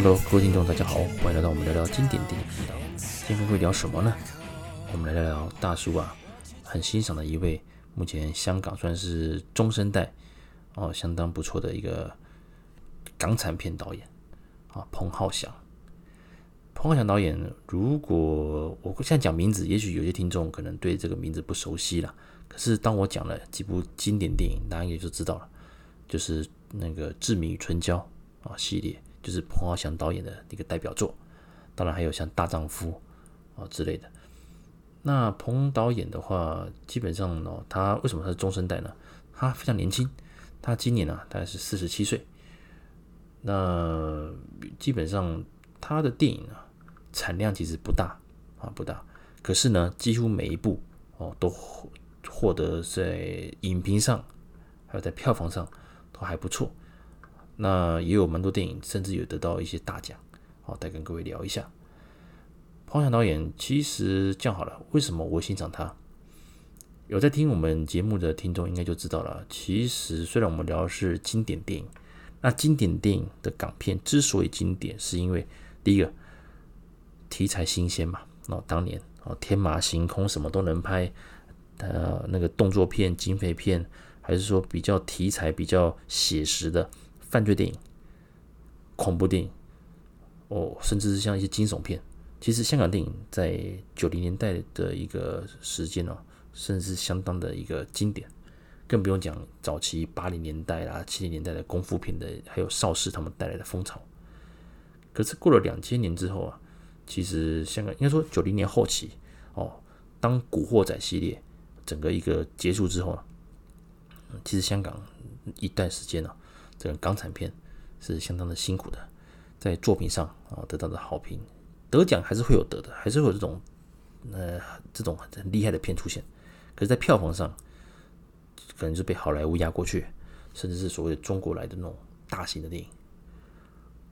Hello，各位听众，大家好，欢迎来到我们聊聊经典电影频道。今天会聊什么呢？我们来聊聊大叔啊，很欣赏的一位，目前香港算是中生代哦，相当不错的一个港产片导演啊，彭浩翔。彭浩翔导演，如果我现在讲名字，也许有些听众可能对这个名字不熟悉了。可是当我讲了几部经典电影，大家也就知道了，就是那个《志明与春娇》啊系列。就是彭浩翔导演的一个代表作，当然还有像《大丈夫》啊之类的。那彭导演的话，基本上呢，他为什么他是中生代呢？他非常年轻，他今年呢大概是四十七岁。那基本上他的电影啊产量其实不大啊不大，可是呢几乎每一部哦都获得在影评上还有在票房上都还不错。那也有蛮多电影，甚至有得到一些大奖，好，再跟各位聊一下。彭浩翔导演其实这样好了，为什么我欣赏他？有在听我们节目的听众应该就知道了。其实虽然我们聊的是经典电影，那经典电影的港片之所以经典，是因为第一个题材新鲜嘛。那当年啊，天马行空，什么都能拍，呃，那个动作片、警匪片，还是说比较题材比较写实的。犯罪电影、恐怖电影，哦，甚至是像一些惊悚片，其实香港电影在九零年代的一个时间哦，甚至是相当的一个经典，更不用讲早期八零年代啦、七零年代的功夫片的，还有邵氏他们带来的风潮。可是过了两千年之后啊，其实香港应该说九零年后期哦，当《古惑仔》系列整个一个结束之后啊，其实香港一段时间呢。这个港产片是相当的辛苦的，在作品上啊得到的好评，得奖还是会有得的，还是会有这种呃这种很厉害的片出现。可是，在票房上，可能是被好莱坞压过去，甚至是所谓的中国来的那种大型的电影。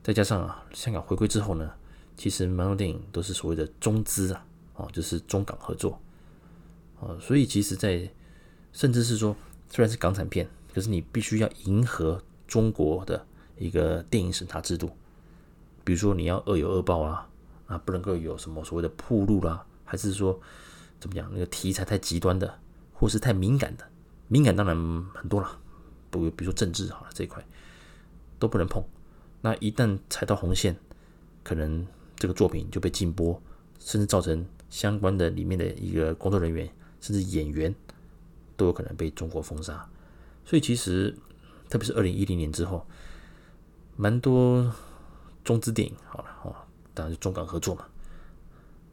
再加上啊，香港回归之后呢，其实蛮多电影都是所谓的中资啊，啊就是中港合作啊，所以其实，在甚至是说，虽然是港产片，可是你必须要迎合。中国的一个电影审查制度，比如说你要恶有恶报啊，啊不能够有什么所谓的铺路啦，还是说怎么讲那个题材太极端的，或是太敏感的，敏感当然很多了，不比如说政治好了这一块都不能碰。那一旦踩到红线，可能这个作品就被禁播，甚至造成相关的里面的一个工作人员甚至演员都有可能被中国封杀。所以其实。特别是二零一零年之后，蛮多中资电影好了哦，当然是中港合作嘛，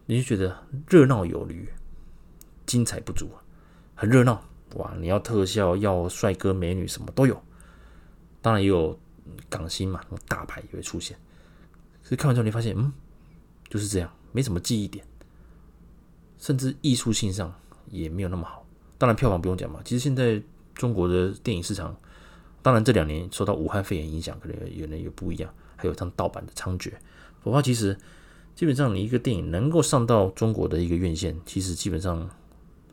你就觉得热闹有余，精彩不足，很热闹哇！你要特效，要帅哥美女，什么都有。当然也有港星嘛，大牌也会出现。可是看完之后，你发现，嗯，就是这样，没什么记忆点，甚至艺术性上也没有那么好。当然票房不用讲嘛，其实现在中国的电影市场。当然，这两年受到武汉肺炎影响，可能有人有不一样，还有像盗版的猖獗。否则，其实基本上你一个电影能够上到中国的一个院线，其实基本上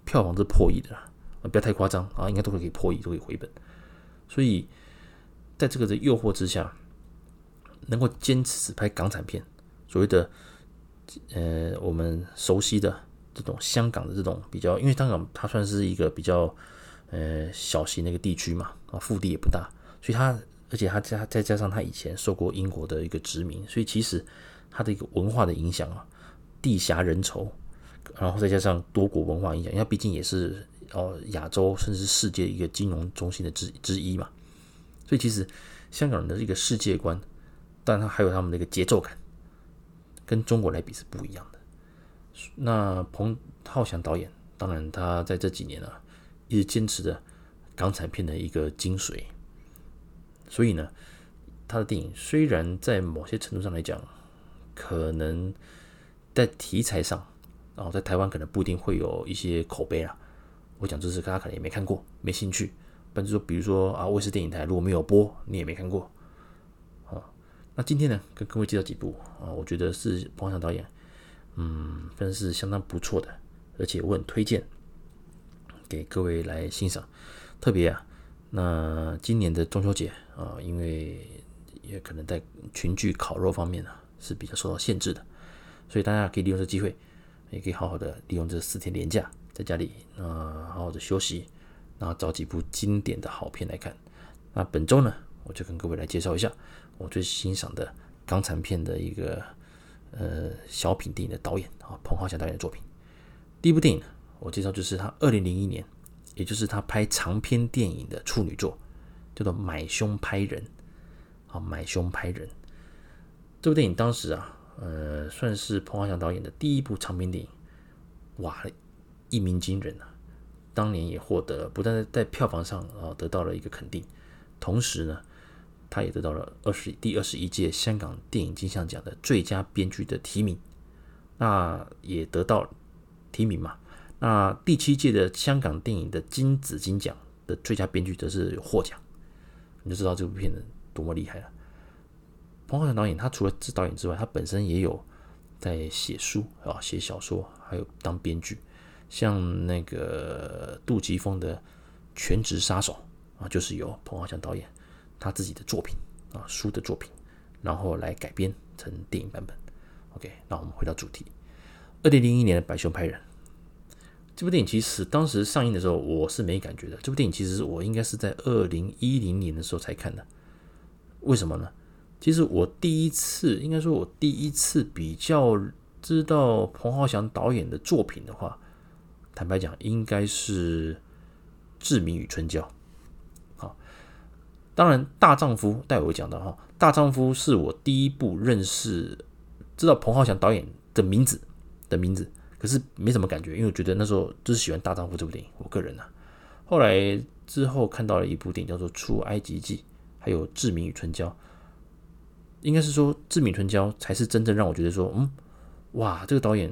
票房是破亿的啊，不要太夸张啊，应该都会可以破亿，都可以回本。所以，在这个的诱惑之下，能够坚持只拍港产片，所谓的呃我们熟悉的这种香港的这种比较，因为香港它算是一个比较。呃，小型的一个地区嘛，啊，腹地也不大，所以它，而且它加再加上它以前受过英国的一个殖民，所以其实它的一个文化的影响啊，地狭人稠，然后再加上多国文化影响，因为毕竟也是哦亚洲甚至世界一个金融中心的之之一嘛，所以其实香港人的一个世界观，但它还有他们的一个节奏感，跟中国来比是不一样的。那彭浩翔导演，当然他在这几年啊。一直坚持着港产片的一个精髓，所以呢，他的电影虽然在某些程度上来讲，可能在题材上，然后在台湾可能不一定会有一些口碑啊。我讲这是大家可能也没看过，没兴趣。但是说，比如说啊，卫视电影台如果没有播，你也没看过。好，那今天呢，跟各位介绍几部啊，我觉得是彭浩翔导演，嗯，分是相当不错的，而且我很推荐。给各位来欣赏，特别啊，那今年的中秋节啊，因为也可能在群聚烤肉方面呢是比较受到限制的，所以大家可以利用这机会，也可以好好的利用这四天连假，在家里啊好好的休息，然后找几部经典的好片来看。那本周呢，我就跟各位来介绍一下我最欣赏的港产片的一个呃小品电影的导演啊，彭浩翔导演的作品。第一部电影呢，我介绍就是他二零零一年，也就是他拍长篇电影的处女作，叫做《买凶拍人》。啊，买凶拍人这部电影当时啊，呃，算是彭浩翔导演的第一部长篇电影，哇，一鸣惊人啊！当年也获得不但在票房上啊得到了一个肯定，同时呢，他也得到了二十第二十一届香港电影金像奖的最佳编剧的提名，那也得到提名嘛。那第七届的香港电影的金紫荆奖的最佳编剧则是获奖，你就知道这部片子。多么厉害了！彭浩翔导演，他除了是导演之外，他本身也有在写书啊，写小说，还有当编剧。像那个杜琪峰的《全职杀手》啊，就是由彭浩翔导演他自己的作品啊，书的作品，然后来改编成电影版本。OK，那我们回到主题。二零零一年的《白熊拍人》这部电影，其实当时上映的时候，我是没感觉的。这部电影其实我应该是在二零一零年的时候才看的。为什么呢？其实我第一次，应该说，我第一次比较知道彭浩翔导演的作品的话，坦白讲，应该是《志明与春娇》。好，当然，《大丈夫》待会讲到哈，《大丈夫》是我第一部认识、知道彭浩翔导演的名字的名字，可是没什么感觉，因为我觉得那时候就是喜欢《大丈夫》这部电影，我个人呢、啊。后来之后看到了一部电影叫做《出埃及记》。还有《志明与春娇》，应该是说《志明春娇》才是真正让我觉得说，嗯，哇，这个导演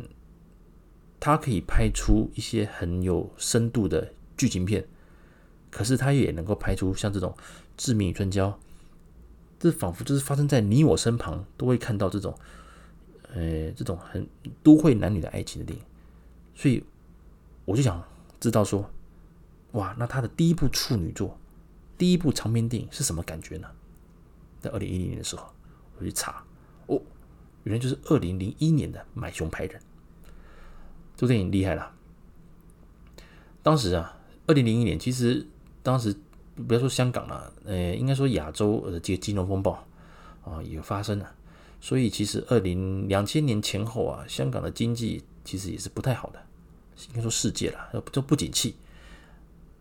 他可以拍出一些很有深度的剧情片，可是他也能够拍出像这种《志明与春娇》，这仿佛就是发生在你我身旁都会看到这种，呃，这种很都会男女的爱情的电影，所以我就想知道说，哇，那他的第一部处女作。第一部长篇电影是什么感觉呢？在二零一零年的时候，我去查，哦，原来就是二零零一年的《买凶拍人》。这部电影厉害了。当时啊，二零零一年，其实当时不要说香港了，呃，应该说亚洲呃这个金融风暴啊也发生了，所以其实二零两千年前后啊，香港的经济其实也是不太好的，应该说世界了，就不景气。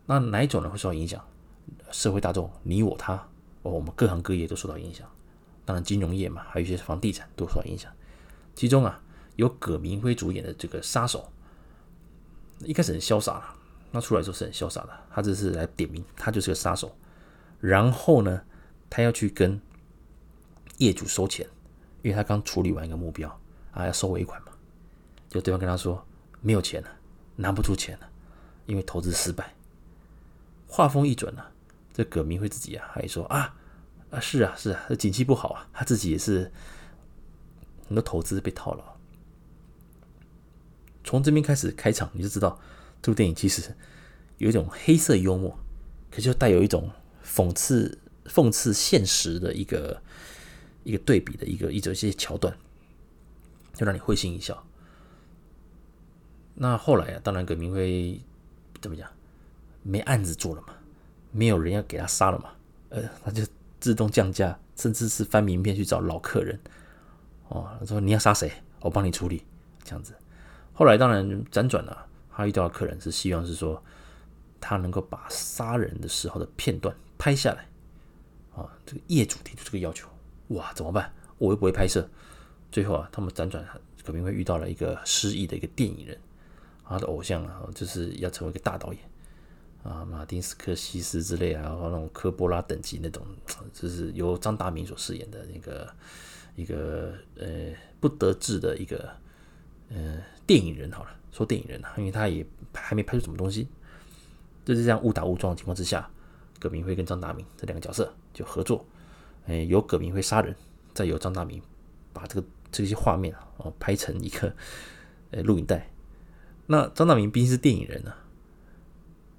那哪一种人会受到影响？社会大众，你我他，哦，我们各行各业都受到影响。当然，金融业嘛，还有一些房地产都受到影响。其中啊，有葛民辉主演的这个杀手，一开始很潇洒，那出来之后是很潇洒的。他这是来点名，他就是个杀手。然后呢，他要去跟业主收钱，因为他刚处理完一个目标啊，要收尾款嘛。就对方跟他说没有钱了，拿不出钱了，因为投资失败。话锋一转呢、啊。这葛明辉自己啊，还说啊啊是啊是啊，这景气不好啊，他自己也是很多投资被套牢。从这边开始开场，你就知道这部电影其实有一种黑色幽默，可就带有一种讽刺讽刺现实的一个一个对比的一个一种一些桥段，就让你会心一笑。那后来啊，当然葛明辉怎么讲，没案子做了嘛。没有人要给他杀了嘛？呃，他就自动降价，甚至是翻名片去找老客人。哦，他说你要杀谁，我帮你处理，这样子。后来当然辗转了，他遇到的客人是希望是说，他能够把杀人的时候的片段拍下来。啊、这个业主提出这个要求，哇，怎么办？我又不会拍摄。最后啊，他们辗转，可能会遇到了一个失忆的一个电影人，他的偶像啊，就是要成为一个大导演。啊，马丁斯科西斯之类啊，然后那种科波拉等级那种，就是由张大民所饰演的那个一个呃不得志的一个呃电影人好了，说电影人啊，因为他也还没拍出什么东西，就是这样误打误撞的情况之下，葛民辉跟张大民这两个角色就合作，哎，有葛民辉杀人，再由张大民把这个这些画面啊哦拍成一个呃录影带。那张大民毕竟是电影人啊。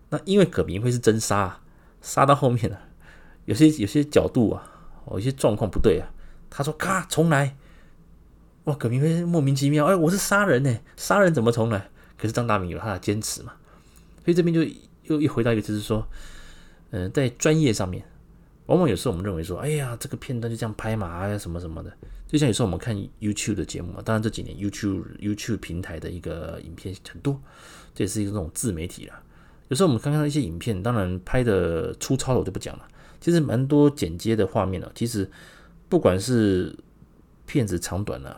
那因为葛民辉是真杀，杀到后面了，有些有些角度啊，哦，有些状况不对啊。他说：“咔，重来。”哇，葛民辉莫名其妙，哎，我是杀人呢，杀人怎么重来？可是张大民有他的坚持嘛，所以这边就又一回到一个，就是说，嗯、在专业上面，往往有时候我们认为说，哎呀，这个片段就这样拍嘛，哎呀，什么什么的。就像有时候我们看 YouTube 的节目嘛，当然这几年 YouTube YouTube 平台的一个影片很多，这也是一个这种自媒体啦。有时候我们看看一些影片，当然拍的粗糙的我就不讲了，其实蛮多剪接的画面呢，其实不管是片子长短呢。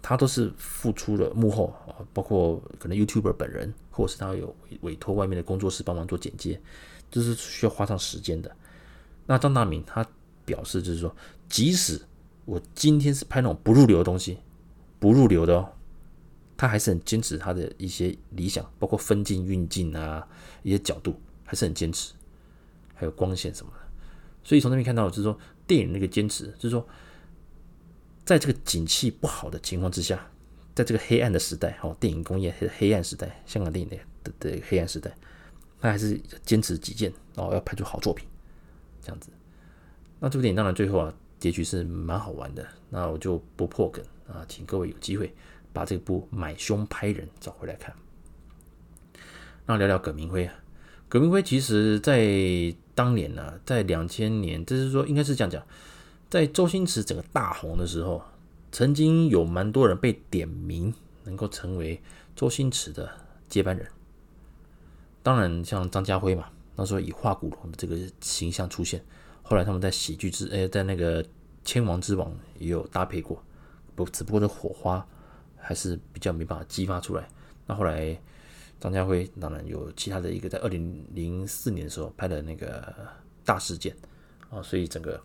他都是付出了幕后啊，包括可能 YouTuber 本人，或者是他有委托外面的工作室帮忙做剪接，这是需要花上时间的。那张大明他表示就是说，即使我今天是拍那种不入流的东西，不入流的哦，他还是很坚持他的一些理想，包括分镜、运镜啊，一些角度还是很坚持，还有光线什么的。所以从那边看到就是说，电影那个坚持就是说。在这个景气不好的情况之下，在这个黑暗的时代，哦，电影工业黑黑暗时代，香港电影的的的黑暗时代，他还是坚持己见，哦，要拍出好作品，这样子。那这部电影当然最后啊，结局是蛮好玩的。那我就不破梗啊，请各位有机会把这部《买凶拍人》找回来看。那聊聊葛民辉啊，葛民辉其实在当年呢、啊，在两千年，就是说应该是这样讲。在周星驰整个大红的时候，曾经有蛮多人被点名，能够成为周星驰的接班人。当然，像张家辉嘛，那时候以化骨龙的这个形象出现。后来他们在喜剧之，哎，在那个《千王之王》也有搭配过，不，只不过这火花还是比较没办法激发出来。那后来张家辉当然有其他的一个，在二零零四年的时候拍的那个大事件啊，所以整个。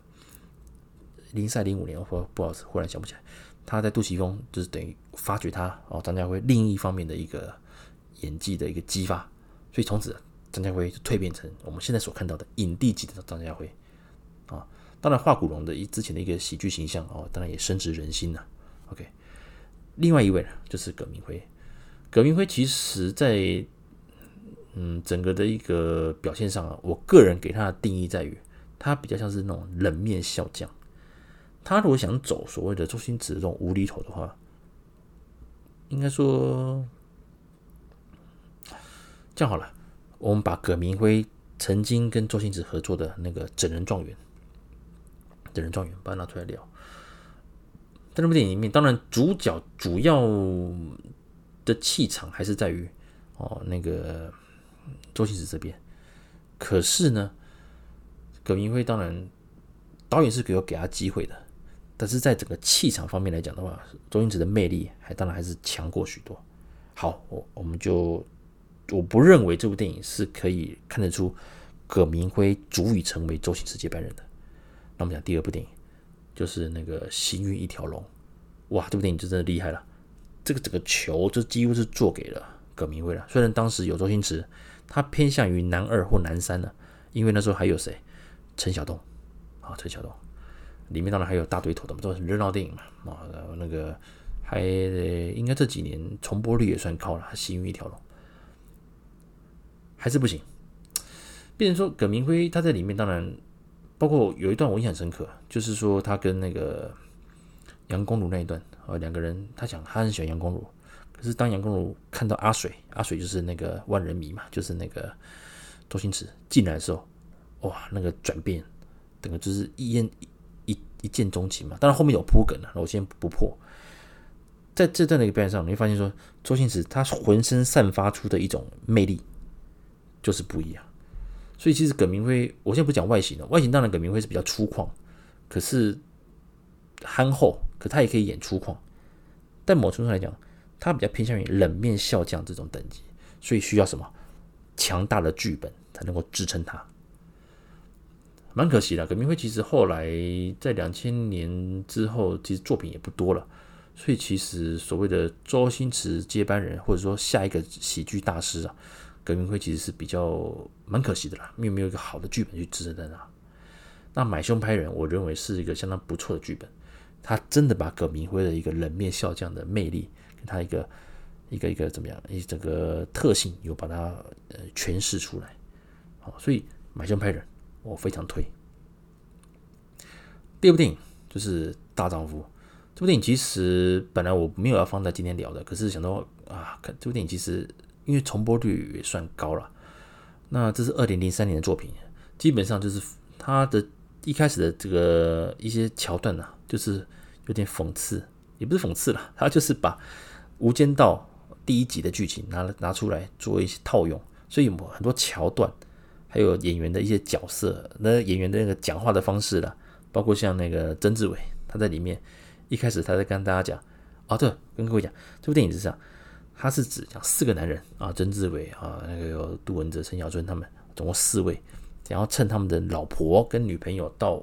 零赛零五年，我不好意思，忽然想不起来，他在杜琪峰就是等于发掘他哦，张家辉另一方面的一个演技的一个激发，所以从此张家辉就蜕变成我们现在所看到的影帝级的张家辉啊。当然，化骨龙的一之前的一个喜剧形象哦，当然也深植人心呐。OK，另外一位呢就是葛民辉，葛民辉其实在嗯整个的一个表现上啊，我个人给他的定义在于，他比较像是那种冷面笑匠。他如果想走所谓的周星驰这种无厘头的话，应该说这样好了，我们把葛明辉曾经跟周星驰合作的那个《整人状元》，《整人状元》把它拿出来聊。在那部电影里面，当然主角主要的气场还是在于哦那个周星驰这边，可是呢，葛明辉当然导演是给有给他机会的。但是在整个气场方面来讲的话，周星驰的魅力还当然还是强过许多。好，我我们就我不认为这部电影是可以看得出葛民辉足以成为周星驰接班人的。那我们讲第二部电影，就是那个《行云一条龙》。哇，这部电影就真的厉害了，这个整个球就几乎是做给了葛民辉了。虽然当时有周星驰，他偏向于男二或男三呢，因为那时候还有谁？陈晓东啊，陈晓东。里面当然还有大堆头的嘛，都是热闹电影嘛啊，然后那个还应该这几年重播率也算高了，行云一条龙还是不行。变成说葛明辉他在里面当然包括有一段我印象深刻，就是说他跟那个杨公如那一段啊，两个人他讲他很喜欢杨公如，可是当杨公如看到阿水，阿水就是那个万人迷嘛，就是那个周星驰进来的时候，哇，那个转变，整个就是一烟。一一见钟情嘛，当然后面有铺梗了，那我先不破。在这段的一个表演上，你会发现说，周星驰他浑身散发出的一种魅力就是不一样。所以其实葛明辉，我现在不讲外形了，外形当然葛明辉是比较粗犷，可是憨厚，可他也可以演粗犷。但某程度来讲，他比较偏向于冷面笑匠这种等级，所以需要什么强大的剧本才能够支撑他。蛮可惜的，葛明辉其实后来在两千年之后，其实作品也不多了，所以其实所谓的周星驰接班人，或者说下一个喜剧大师啊，葛民辉其实是比较蛮可惜的啦，因为没有一个好的剧本去支撑他。那买凶拍人，我认为是一个相当不错的剧本，他真的把葛民辉的一个冷面笑匠的魅力，跟他一个一个一个怎么样，一整个特性有把它呃诠释出来，好，所以买凶拍人。我非常推。第二部电影就是《大丈夫》。这部电影其实本来我没有要放在今天聊的，可是想到啊，看这部电影其实因为重播率也算高了。那这是二零零三年的作品，基本上就是它的一开始的这个一些桥段呢、啊，就是有点讽刺，也不是讽刺了，它就是把《无间道》第一集的剧情拿了拿出来做一些套用，所以很多桥段，还有演员的一些角色，那演员的那个讲话的方式了，包括像那个曾志伟，他在里面。一开始他在跟大家讲，哦，对，跟各位讲，这部电影是这样，他是指讲四个男人啊，曾志伟啊，那个有杜汶泽、陈小春他们，总共四位，然后趁他们的老婆跟女朋友到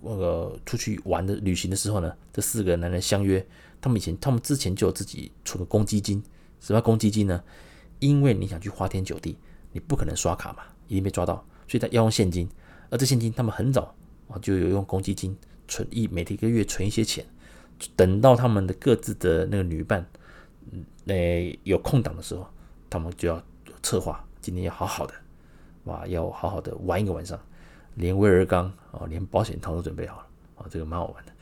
那个出去玩的旅行的时候呢，这四个男人相约，他们以前他们之前就有自己存个公积金，什么公积金呢？因为你想去花天酒地，你不可能刷卡嘛，一定被抓到，所以他要用现金，而这现金他们很早啊就有用公积金存一每一个月存一些钱。等到他们的各自的那个女伴，那有空档的时候，他们就要策划，今天要好好的，哇，要好好的玩一个晚上，连威尔刚啊，连保险套都准备好了啊，这个蛮好玩的。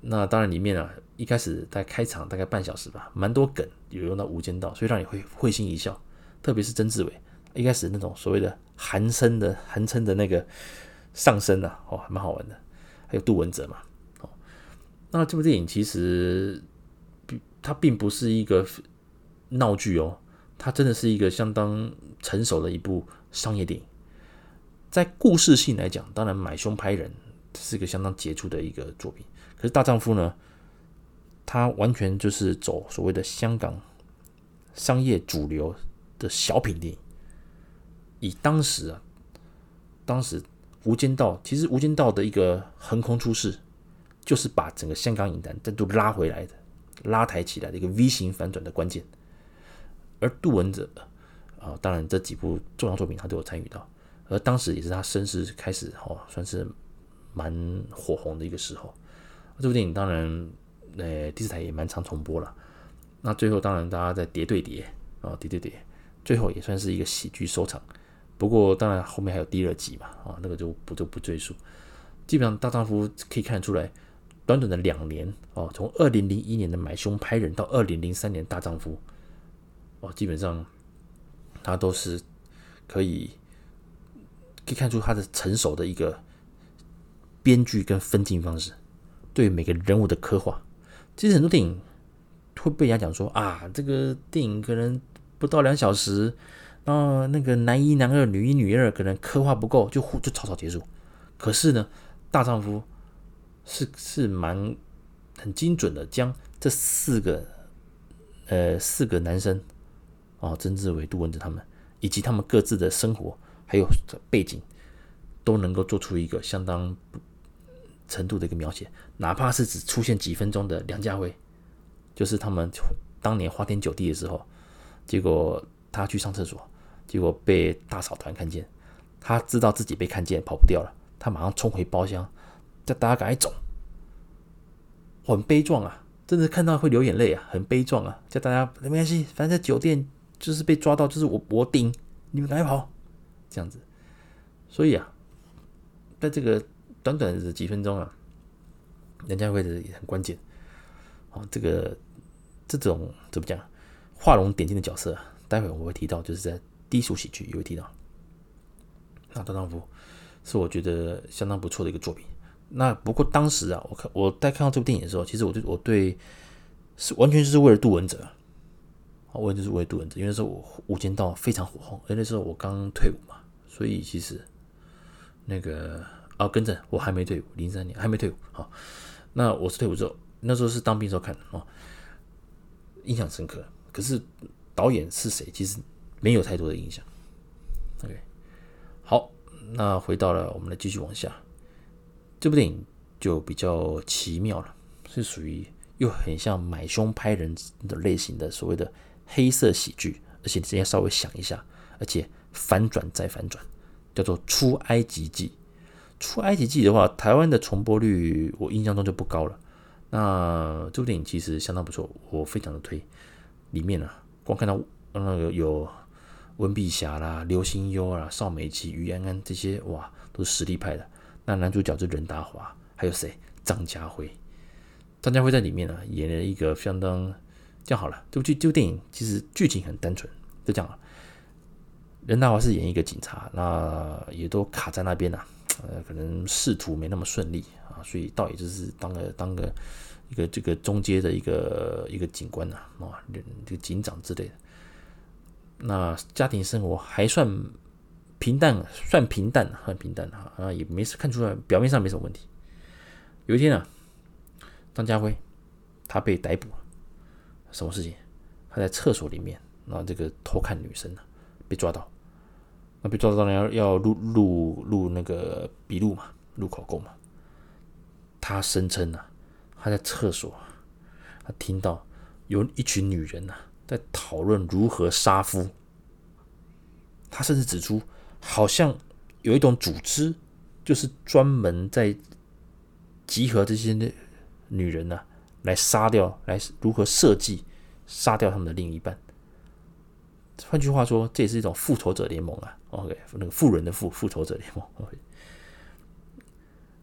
那当然里面啊，一开始在开场大概半小时吧，蛮多梗有用到《无间道》，所以让你会会心一笑。特别是曾志伟一开始那种所谓的韩称的韩称的那个上身啊，哦，还蛮好玩的。还有杜汶泽嘛。哦那这部电影其实，它并不是一个闹剧哦，它真的是一个相当成熟的一部商业电影。在故事性来讲，当然买凶拍人是一个相当杰出的一个作品。可是《大丈夫》呢，它完全就是走所谓的香港商业主流的小品电影。以当时啊，当时《无间道》其实《无间道》的一个横空出世。就是把整个香港影坛再度拉回来的、拉抬起来的一个 V 型反转的关键。而杜汶泽啊，当然这几部重要作品他都有参与到，而当时也是他声势开始哦，算是蛮火红的一个时候。这部电影当然，呃，电视台也蛮常重播了。那最后当然大家在叠对叠啊，叠对叠，最后也算是一个喜剧收场。不过当然后面还有第二集嘛，啊，那个就不就不赘述。基本上大丈夫可以看得出来。短短的两年哦，从二零零一年的买凶拍人到二零零三年大丈夫，哦，基本上他都是可以可以看出他的成熟的一个编剧跟分镜方式，对每个人物的刻画。其实很多电影会被人家讲说啊，这个电影可能不到两小时，然后那个男一男二女一女二可能刻画不够，就就草草结束。可是呢，大丈夫。是是蛮很精准的，将这四个呃四个男生哦，曾志伟、杜汶泽他们，以及他们各自的生活还有背景，都能够做出一个相当程度的一个描写，哪怕是只出现几分钟的梁家辉，就是他们当年花天酒地的时候，结果他去上厕所，结果被大嫂团看见，他知道自己被看见跑不掉了，他马上冲回包厢。叫大家赶紧走，很悲壮啊！真的看到会流眼泪啊，很悲壮啊！叫大家没关系，反正在酒店就是被抓到，就是我我顶，你们赶紧跑，这样子。所以啊，在这个短短的几分钟啊，人家辉的也很关键啊。这个这种怎么讲，画龙点睛的角色，待会我会提到，就是在低俗喜剧也会提到。那大丈夫是我觉得相当不错的一个作品。那不过当时啊，我看我在看到这部电影的时候，其实我对我对是完全就是为了杜汶泽，啊，我就是为了杜汶泽，因为那时候我无间道非常火红，而那时候我刚退伍嘛，所以其实那个啊，跟着我还没退伍，零三年还没退伍，好，那我是退伍之后，那时候是当兵时候看的啊，印象深刻。可是导演是谁，其实没有太多的印象。OK，好，那回到了我们来继续往下。这部电影就比较奇妙了，是属于又很像买凶拍人的类型的所谓的黑色喜剧，而且你先稍微想一下，而且反转再反转，叫做《出埃及记》。《出埃及记》的话，台湾的重播率我印象中就不高了。那这部电影其实相当不错，我非常的推。里面啊，光看到那个有温碧霞啦、刘心悠啦、邵美琪、于安安这些，哇，都是实力派的。那男主角是任达华，还有谁？张家辉。张家辉在里面呢，演了一个相当这样好了。这部剧这部电影其实剧情很单纯，就这样了。任达华是演一个警察，那也都卡在那边了，呃，可能仕途没那么顺利啊，所以倒也就是当个当个一个这个中阶的一个一个警官呐，啊，这个警长之类的。那家庭生活还算平淡，算平淡，很平淡哈啊，也没事看出来，表面上没什么问题。有一天啊。张家辉，他被逮捕，什么事情？他在厕所里面，那这个偷看女生呢，被抓到。那被抓到当然要要录录录那个笔录嘛，录口供嘛。他声称呢，他在厕所，他听到有一群女人呢在讨论如何杀夫。他甚至指出，好像有一种组织，就是专门在集合这些。女人呢、啊，来杀掉，来如何设计杀掉他们的另一半？换句话说，这也是一种复仇者联盟啊。OK，那个富人的复复仇者联盟。OK，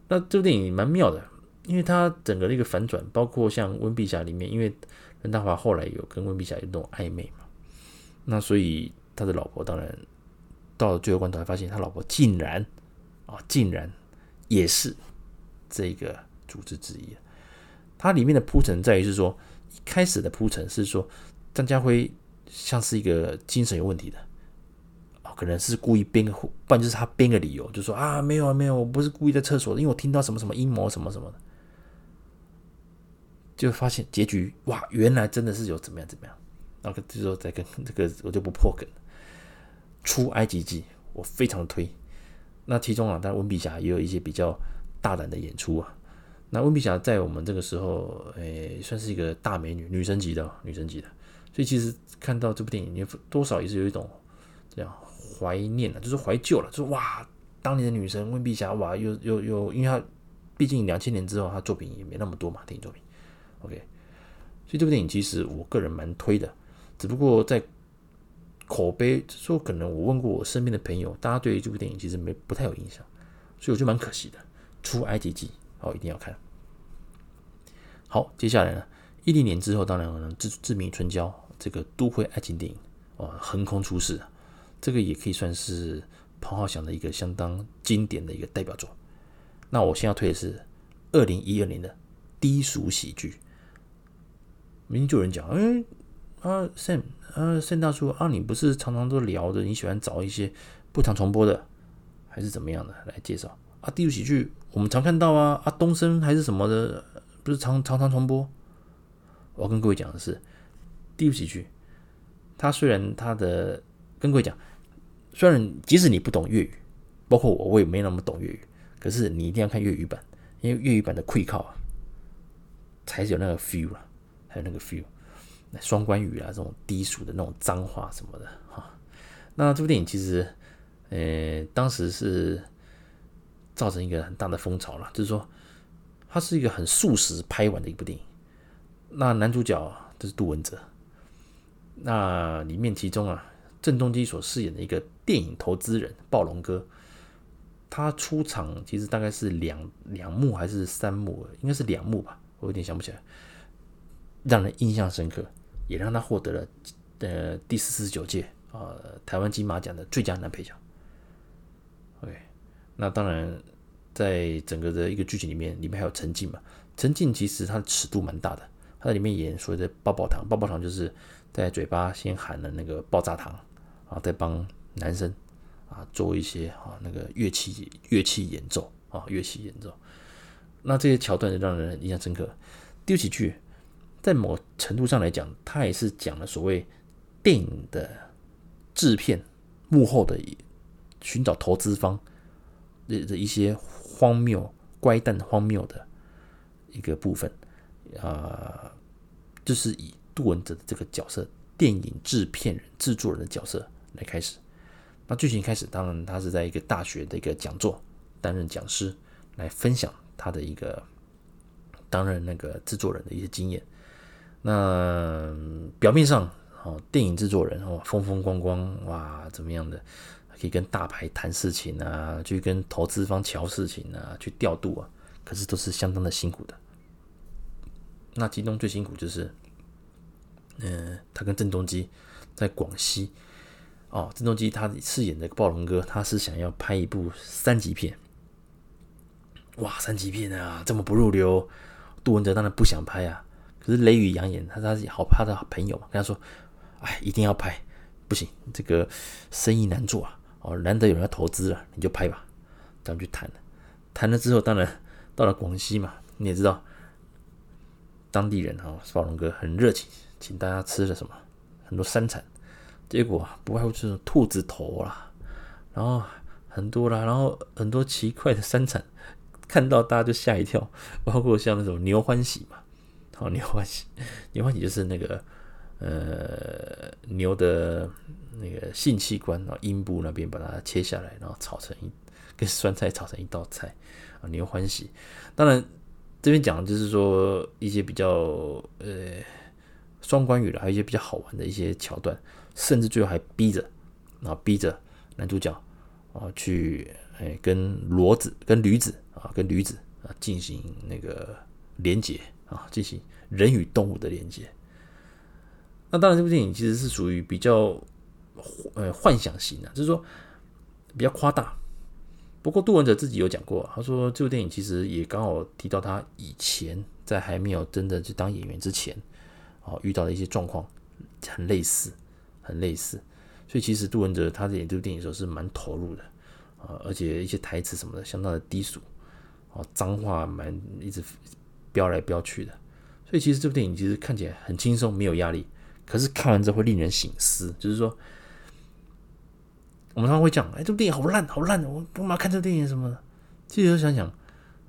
那这部电影蛮妙的，因为它整个的一个反转，包括像温碧霞里面，因为任达华后来有跟温碧霞有那种暧昧嘛，那所以他的老婆当然到了最后关头，才发现他老婆竟然啊，竟然也是这个组织之一。它里面的铺陈在于是说，一开始的铺陈是说，张家辉像是一个精神有问题的，可能是故意编个，不然就是他编个理由，就说啊，没有啊，没有，我不是故意在厕所，因为我听到什么什么阴谋什么什么的，就发现结局哇，原来真的是有怎么样怎么样，然后就说再跟这个我就不破梗了。出埃及记我非常推，那其中啊，当然温碧霞也有一些比较大胆的演出啊。那温碧霞在我们这个时候，诶、算是一个大美女，女神级的，女神级的。所以其实看到这部电影，你多少也是有一种这样怀念的，就是怀旧了，就是哇，当年的女神温碧霞，哇，又又又，因为她毕竟两千年之后，她作品也没那么多嘛，电影作品。OK，所以这部电影其实我个人蛮推的，只不过在口碑说，可能我问过我身边的朋友，大家对于这部电影其实没不太有印象，所以我觉得蛮可惜的。出埃及记。好，一定要看。好，接下来呢，一零年之后，当然可能《志志明春娇》这个都会爱情电影啊，横空出世，这个也可以算是彭浩翔的一个相当经典的一个代表作。那我先要推的是二零一二年的低俗喜剧。明明就有人讲，哎，啊，Sam，啊，Sam 大叔啊，你不是常常都聊着你喜欢找一些不常重播的，还是怎么样的来介绍？啊，低俗喜剧我们常看到啊，啊，东升还是什么的，不是常常常重播。我要跟各位讲的是，低俗喜剧，它虽然它的跟各位讲，虽然即使你不懂粤语，包括我，我也没那么懂粤语，可是你一定要看粤语版，因为粤语版的气口啊，才有那个 feel 啊，还有那个 feel，双关语啊，这种低俗的那种脏话什么的哈。那这部电影其实，呃，当时是。造成一个很大的风潮了，就是说，它是一个很速食拍完的一部电影。那男主角就是杜汶泽，那里面其中啊，郑中基所饰演的一个电影投资人暴龙哥，他出场其实大概是两两幕还是三幕，应该是两幕吧，我有点想不起来，让人印象深刻，也让他获得了呃第四十九届啊台湾金马奖的最佳男配角。OK。那当然，在整个的一个剧情里面，里面还有陈静嘛。陈静其实他的尺度蛮大的，他在里面演所谓的“爆爆糖”，爆爆糖就是在嘴巴先含了那个爆炸糖，啊，再帮男生啊做一些啊那个乐器乐器演奏啊乐器演奏。那这些桥段就让人印象深刻。低俗喜剧在某程度上来讲，他也是讲了所谓电影的制片幕后的寻找投资方。的的一些荒谬、怪诞、荒谬的一个部分，啊、就是以杜汶泽的这个角色，电影制片人、制作人的角色来开始。那剧情开始，当然他是在一个大学的一个讲座担任讲师，来分享他的一个担任那个制作人的一些经验。那表面上哦，电影制作人哦，风风光光哇，怎么样的？可以跟大牌谈事情啊，去跟投资方瞧事情啊，去调度啊。可是都是相当的辛苦的。那其中最辛苦就是，嗯、他跟郑中基在广西，哦，郑中基他饰演的暴龙哥，他是想要拍一部三级片。哇，三级片啊，这么不入流，杜汶泽当然不想拍啊。可是雷雨扬言，他他是好他的好朋友嘛，跟他说，哎，一定要拍，不行，这个生意难做啊，哦，难得有人要投资了，你就拍吧。咱们去谈，谈了之后，当然到了广西嘛，你也知道，当地人啊，暴龙哥很热情，请大家吃了什么，很多山产，结果不外乎就是兔子头啦，然后很多啦，然后很多奇怪的山产。看到大家就吓一跳，包括像那种牛欢喜嘛，哦，牛欢喜，牛欢喜就是那个呃牛的那个性器官，然后阴部那边把它切下来，然后炒成一跟酸菜炒成一道菜啊，牛欢喜。当然这边讲的就是说一些比较呃双关语的，还有一些比较好玩的一些桥段，甚至最后还逼着，然后逼着男主角啊去哎跟骡子跟驴子。啊，跟驴子啊进行那个连接啊，进行人与动物的连接。那当然，这部电影其实是属于比较呃幻想型的，就是说比较夸大。不过杜汶泽自己有讲过，他说这部电影其实也刚好提到他以前在还没有真的去当演员之前啊遇到的一些状况，很类似，很类似。所以其实杜汶泽他在演这部电影的时候是蛮投入的啊，而且一些台词什么的相当的低俗。哦，脏话蛮一直飙来飙去的，所以其实这部电影其实看起来很轻松，没有压力。可是看完之后会令人醒思，就是说，我们常常会讲，哎，这部电影好烂，好烂，我干嘛看这部电影什么的？其实想想，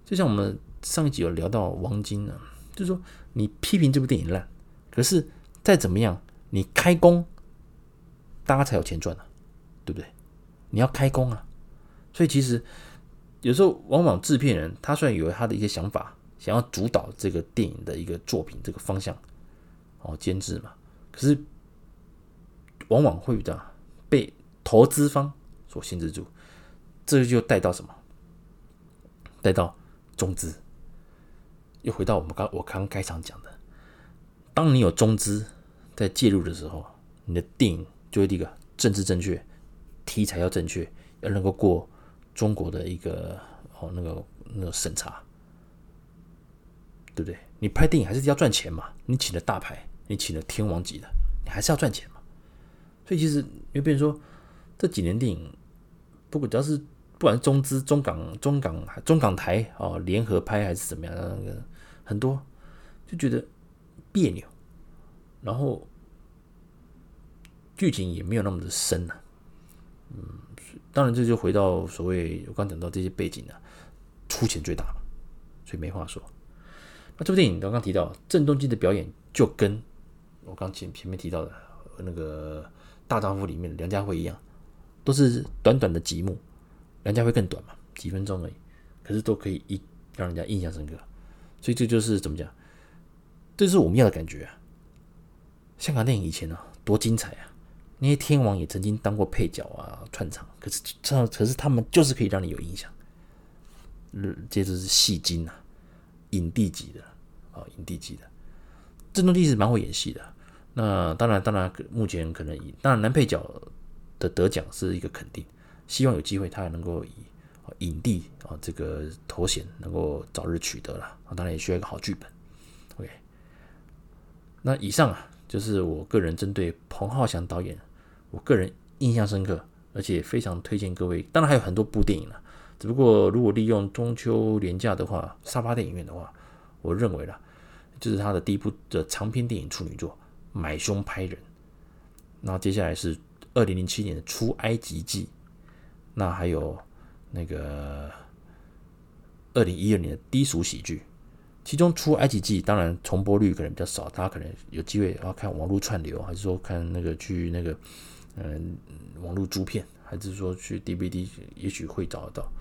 就像我们上一集有聊到王晶啊，就是说，你批评这部电影烂，可是再怎么样，你开工，大家才有钱赚啊，对不对？你要开工啊，所以其实。有时候，往往制片人他虽然有他的一些想法，想要主导这个电影的一个作品这个方向，哦，监制嘛，可是往往会的被投资方所限制住，这就带到什么？带到中资，又回到我们刚我刚开场讲的，当你有中资在介入的时候，你的电影就会第一个政治正确，题材要正确，要能够过。中国的一个哦，那个那个审查，对不对？你拍电影还是要赚钱嘛？你请了大牌，你请了天王级的，你还是要赚钱嘛？所以其实，因为比如说这几年电影，不管只要是不管是中资、中港、中港、中港台哦联合拍还是怎么样，那个很多就觉得别扭，然后剧情也没有那么的深呐、啊，嗯。当然，这就回到所谓我刚讲到这些背景啊，出钱最大嘛，所以没话说。那这部电影刚刚提到郑中基的表演，就跟我刚前前面提到的那个大丈夫里面的梁家辉一样，都是短短的几幕，梁家辉更短嘛，几分钟而已，可是都可以一让人家印象深刻。所以这就是怎么讲，这是我们要的感觉啊。香港电影以前呢、啊，多精彩啊！那些天王也曾经当过配角啊，串场，可是这可是他们就是可以让你有印象。嗯，接着是戏精啊，影帝级的啊，影帝级的。郑中基是蛮会演戏的。那当然，当然，目前可能以当然男配角的得奖是一个肯定，希望有机会他也能够以影帝啊这个头衔能够早日取得了。啊，当然也需要一个好剧本。OK，那以上啊就是我个人针对彭浩翔导演。我个人印象深刻，而且非常推荐各位。当然还有很多部电影了，只不过如果利用中秋连假的话，沙发电影院的话，我认为啦，这、就是他的第一部的长篇电影处女作《买凶拍人》。然后接下来是二零零七年的《出埃及记》，那还有那个二零一二年的低俗喜剧。其中《出埃及记》当然重播率可能比较少，大家可能有机会要看网络串流，还是说看那个去那个。嗯，网络租片，还是说去 DVD，也许会找得到。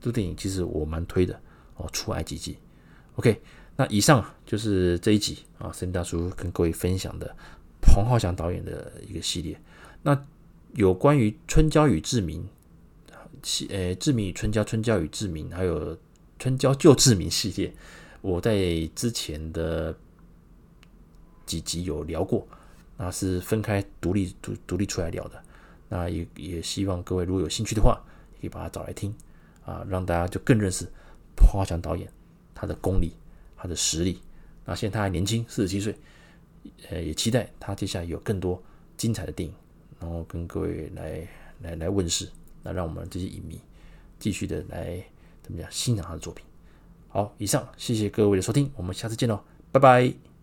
这部电影其实我蛮推的哦，《出埃及记》。OK，那以上就是这一集啊，森大叔跟各位分享的彭浩翔导演的一个系列。那有关于《春娇与志明》系，呃，《志明与春娇》、《春娇与志明》，还有春娇救志明系列，我在之前的几集有聊过，那是分开独立独独立出来聊的。那也也希望各位如果有兴趣的话，可以把它找来听啊，让大家就更认识彭华强导演他的功力、他的实力。那现在他还年轻，四十七岁，呃，也期待他接下来有更多精彩的电影，然后跟各位来来来问世。那让我们这些影迷继续的来怎么样欣赏他的作品。好，以上谢谢各位的收听，我们下次见喽，拜拜。